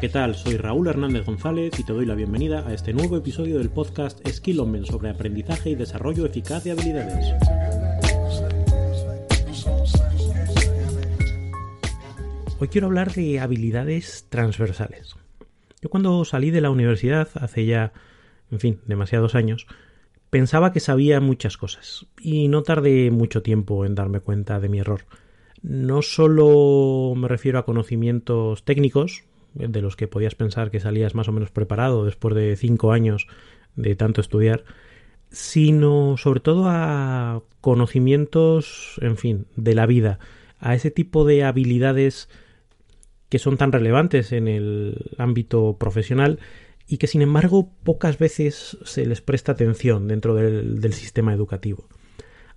¿qué tal? Soy Raúl Hernández González y te doy la bienvenida a este nuevo episodio del podcast Skill on sobre aprendizaje y desarrollo eficaz de habilidades. Hoy quiero hablar de habilidades transversales. Yo cuando salí de la universidad hace ya, en fin, demasiados años, pensaba que sabía muchas cosas y no tardé mucho tiempo en darme cuenta de mi error. No solo me refiero a conocimientos técnicos, de los que podías pensar que salías más o menos preparado después de cinco años de tanto estudiar, sino sobre todo a conocimientos, en fin, de la vida, a ese tipo de habilidades que son tan relevantes en el ámbito profesional y que sin embargo pocas veces se les presta atención dentro del, sistema educativo.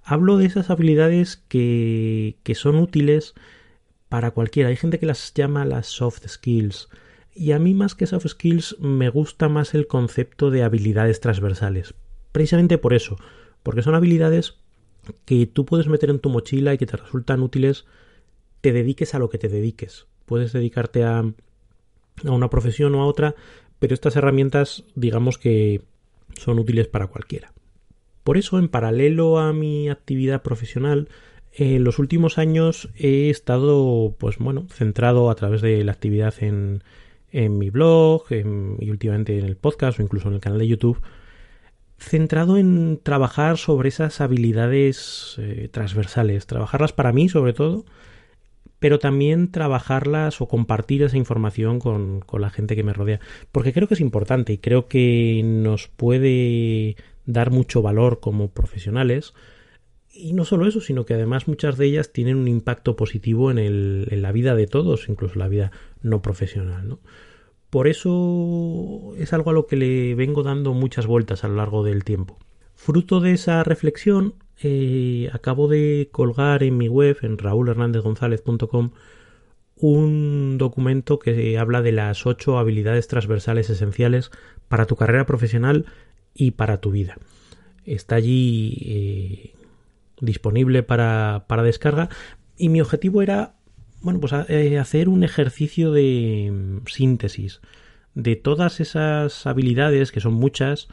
Hablo de esas habilidades que, que son útiles para cualquiera. Hay gente que las llama las soft skills. Y a mí más que soft skills me gusta más el concepto de habilidades transversales. Precisamente por eso, porque son habilidades que tú puedes meter en tu mochila y que te resultan útiles, te dediques a lo que te dediques. Puedes dedicarte a, a una profesión o a otra, pero estas herramientas digamos que son útiles para cualquiera. Por eso, en paralelo a mi actividad profesional, en los últimos años he estado, pues bueno, centrado a través de la actividad en, en mi blog y últimamente en el podcast o incluso en el canal de YouTube, centrado en trabajar sobre esas habilidades eh, transversales, trabajarlas para mí sobre todo, pero también trabajarlas o compartir esa información con la gente que me rodea, porque creo que es importante y creo que nos puede dar mucho valor como profesionales y no solo eso, sino que además muchas de ellas tienen un impacto positivo en, la vida de todos, incluso la vida no profesional. ¿no? Por eso es algo a lo que le vengo dando muchas vueltas a lo largo del tiempo. Fruto de esa reflexión, eh, acabo de colgar en mi web, en raulhernandezgonzalez.com, un documento que habla de las ocho habilidades transversales esenciales para tu carrera profesional y para tu vida. Está allí eh, disponible para, para descarga y mi objetivo era bueno, pues eh, hacer un ejercicio de mm, síntesis de todas esas habilidades, que son muchas,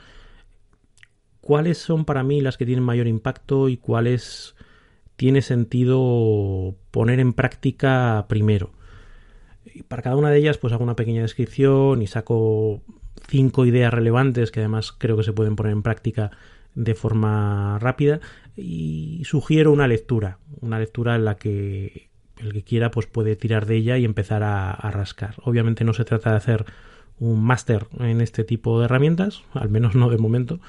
cuáles son para mí las que tienen mayor impacto y cuáles tiene sentido poner en práctica primero. Y para cada una de ellas, pues hago una pequeña descripción y saco cinco ideas relevantes que además creo que se pueden poner en práctica de forma rápida y sugiero una lectura, una lectura en la que el que quiera pues puede tirar de ella y empezar a, rascar. Obviamente no se trata de hacer un máster en este tipo de herramientas, al menos no de momento,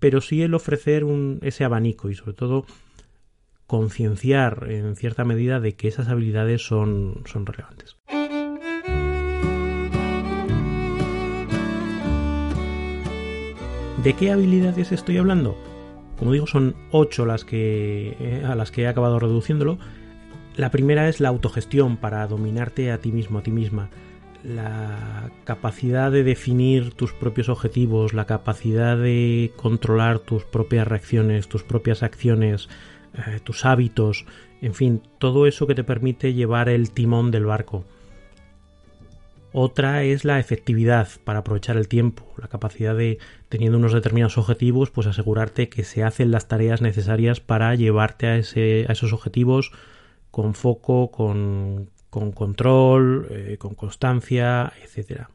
pero sí el ofrecer un, ese abanico y sobre todo concienciar en cierta medida de que esas habilidades son, son relevantes. ¿De qué habilidades estoy hablando? Como digo, son ocho las que, eh, a las que he acabado reduciéndolo. La primera es la autogestión para dominarte a ti mismo, a ti misma. La capacidad de definir tus propios objetivos, la capacidad de controlar tus propias reacciones, tus propias acciones, eh, tus hábitos, en fin, todo eso que te permite llevar el timón del barco. Otra es la efectividad para aprovechar el tiempo, la capacidad de, teniendo unos determinados objetivos, pues asegurarte que se hacen las tareas necesarias para llevarte a, ese, a esos objetivos con foco, con, con control, eh, con constancia, etc.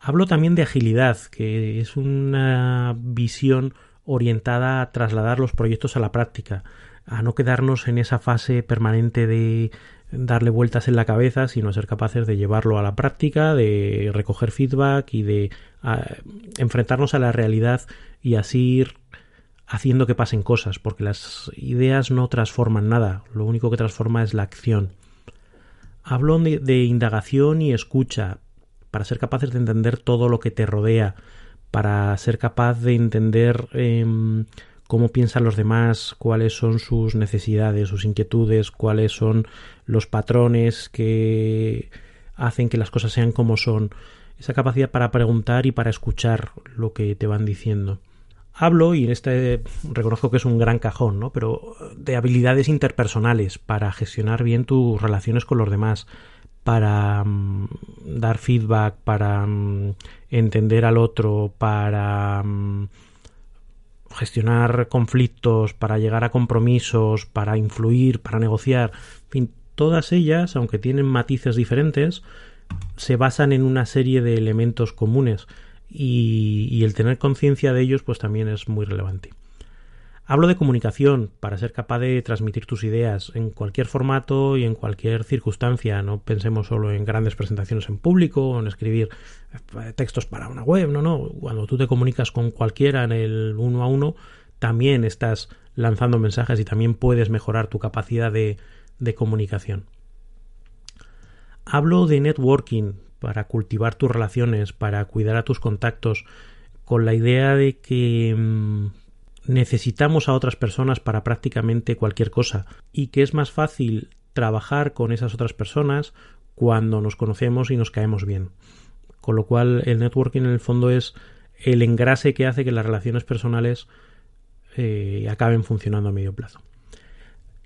Hablo también de agilidad, que es una visión orientada a trasladar los proyectos a la práctica, a no quedarnos en esa fase permanente de darle vueltas en la cabeza, sino ser capaces de llevarlo a la práctica, de recoger feedback y de enfrentarnos a la realidad y así ir haciendo que pasen cosas, porque las ideas no transforman nada, lo único que transforma es la acción. Hablo de, indagación y escucha, para ser capaces de entender todo lo que te rodea, para ser capaz de entender em, cómo piensan los demás, cuáles son sus necesidades, sus inquietudes, cuáles son los patrones que hacen que las cosas sean como son, esa capacidad para preguntar y para escuchar lo que te van diciendo. Hablo, y en este reconozco que es un gran cajón, ¿no? Pero de habilidades interpersonales para gestionar bien tus relaciones con los demás, para mm, dar feedback, para mm, entender al otro, para mm, gestionar conflictos, para llegar a compromisos, para influir, para negociar, en fin, todas ellas, aunque tienen matices diferentes, se basan en una serie de elementos comunes y, y el tener conciencia de ellos pues también es muy relevante. Hablo de comunicación para ser capaz de transmitir tus ideas en cualquier formato y en cualquier circunstancia. No pensemos solo en grandes presentaciones en público o en escribir eh, textos para una web. No, no. Cuando tú te comunicas con cualquiera en el uno a uno, también estás lanzando mensajes y también puedes mejorar tu capacidad de, de comunicación. Hablo de networking para cultivar tus relaciones, para cuidar a tus contactos, con la idea de que mm, necesitamos a otras personas para prácticamente cualquier cosa y que es más fácil trabajar con esas otras personas cuando nos conocemos y nos caemos bien. Con lo cual el networking en el fondo es el engrase que hace que las relaciones personales eh, acaben funcionando a medio plazo.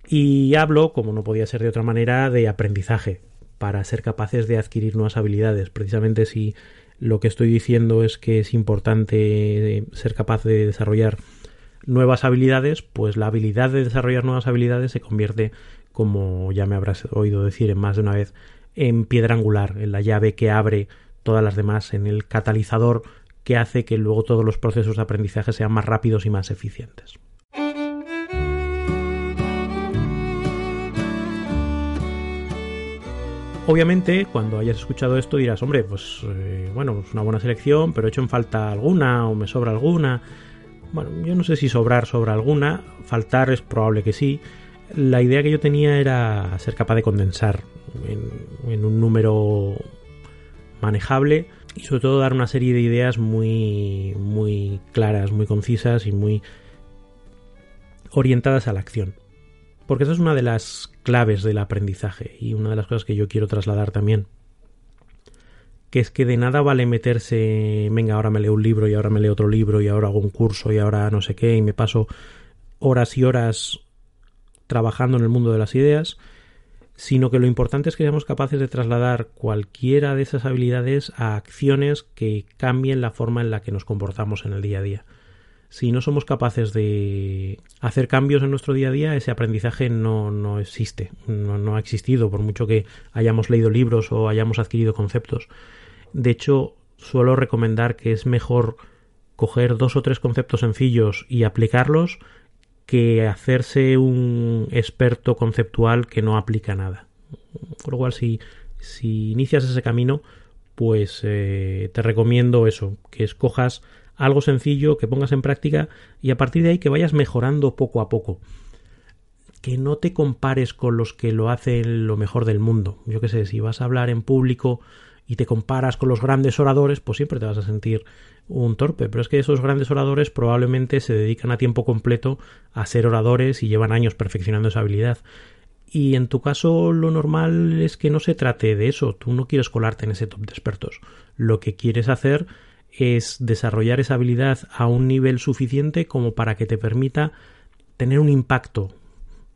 Y hablo, como no podía ser de otra manera, de aprendizaje para ser capaces de adquirir nuevas habilidades. Precisamente si lo que estoy diciendo es que es importante ser capaz de desarrollar nuevas habilidades, pues la habilidad de desarrollar nuevas habilidades se convierte, como ya me habrás oído decir en más de una vez, en piedra angular, en la llave que abre todas las demás, en el catalizador que hace que luego todos los procesos de aprendizaje sean más rápidos y más eficientes. Obviamente, cuando hayas escuchado esto dirás, hombre, pues eh, bueno, es una buena selección, pero he hecho en falta alguna o me sobra alguna. Bueno, yo no sé si sobrar sobra alguna, faltar es probable que sí. La idea que yo tenía era ser capaz de condensar en, un número manejable y sobre todo dar una serie de ideas muy muy claras, muy concisas y muy orientadas a la acción. Porque esa es una de las claves del aprendizaje y una de las cosas que yo quiero trasladar también que es que de nada vale meterse, venga, ahora me leo un libro y ahora me leo otro libro y ahora hago un curso y ahora no sé qué y me paso horas y horas trabajando en el mundo de las ideas, sino que lo importante es que seamos capaces de trasladar cualquiera de esas habilidades a acciones que cambien la forma en la que nos comportamos en el día a día. Si no somos capaces de hacer cambios en nuestro día a día, ese aprendizaje no, no existe, no, no ha existido, por mucho que hayamos leído libros o hayamos adquirido conceptos. De hecho, suelo recomendar que es mejor coger dos o tres conceptos sencillos y aplicarlos que hacerse un experto conceptual que no aplica nada. Por lo cual, si, si inicias ese camino, pues eh, te recomiendo eso, que escojas algo sencillo, que pongas en práctica y a partir de ahí que vayas mejorando poco a poco. Que no te compares con los que lo hacen lo mejor del mundo. Yo qué sé, si vas a hablar en público y te comparas con los grandes oradores, pues siempre te vas a sentir un torpe. Pero es que esos grandes oradores probablemente se dedican a tiempo completo a ser oradores y llevan años perfeccionando esa habilidad. Y en tu caso lo normal es que no se trate de eso. Tú no quieres colarte en ese top de expertos. Lo que quieres hacer es desarrollar esa habilidad a un nivel suficiente como para que te permita tener un impacto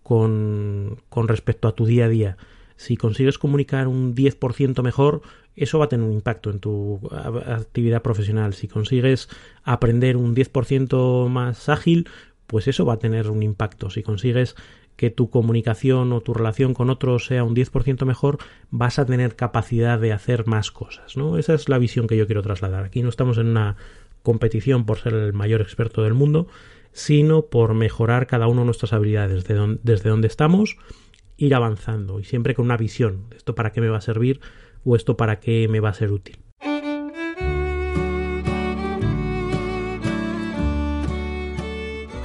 con, con respecto a tu día a día. Si consigues comunicar un 10% mejor, eso va a tener un impacto en tu actividad profesional. Si consigues aprender un 10% más ágil, pues eso va a tener un impacto. Si consigues que tu comunicación o tu relación con otros sea un 10% mejor, vas a tener capacidad de hacer más cosas, ¿no? Esa es la visión que yo quiero trasladar. Aquí no estamos en una competición por ser el mayor experto del mundo, sino por mejorar cada uno nuestras habilidades desde donde estamos, ir avanzando y siempre con una visión. ¿Esto para qué me va a servir? o esto para qué me va a ser útil.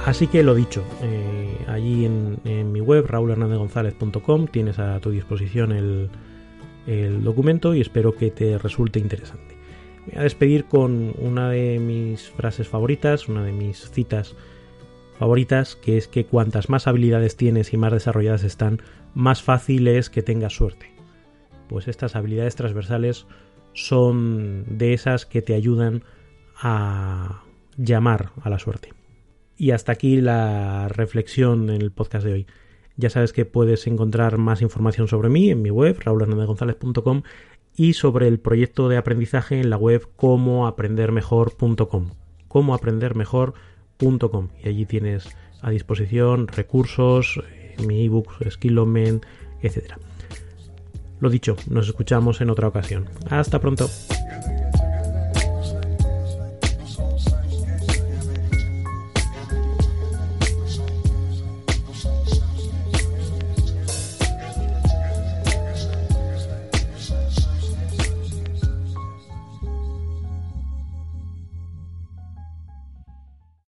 Así que lo dicho, eh, allí en, mi web, raulhernandezgonzalez.com, tienes a tu disposición el, el documento y espero que te resulte interesante. Me voy a despedir con una de mis frases favoritas, una de mis citas favoritas, que es que cuantas más habilidades tienes y más desarrolladas están, más fácil es que tengas suerte pues estas habilidades transversales son de esas que te ayudan a llamar a la suerte. Y hasta aquí la reflexión en el podcast de hoy. Ya sabes que puedes encontrar más información sobre mí en mi web, raulhernandezgonzalez.com y sobre el proyecto de aprendizaje en la web comoaprendermejor.com. y allí tienes a disposición recursos, eh, mi ebook, Skillomen, etc. Lo dicho, nos escuchamos en otra ocasión. Hasta pronto.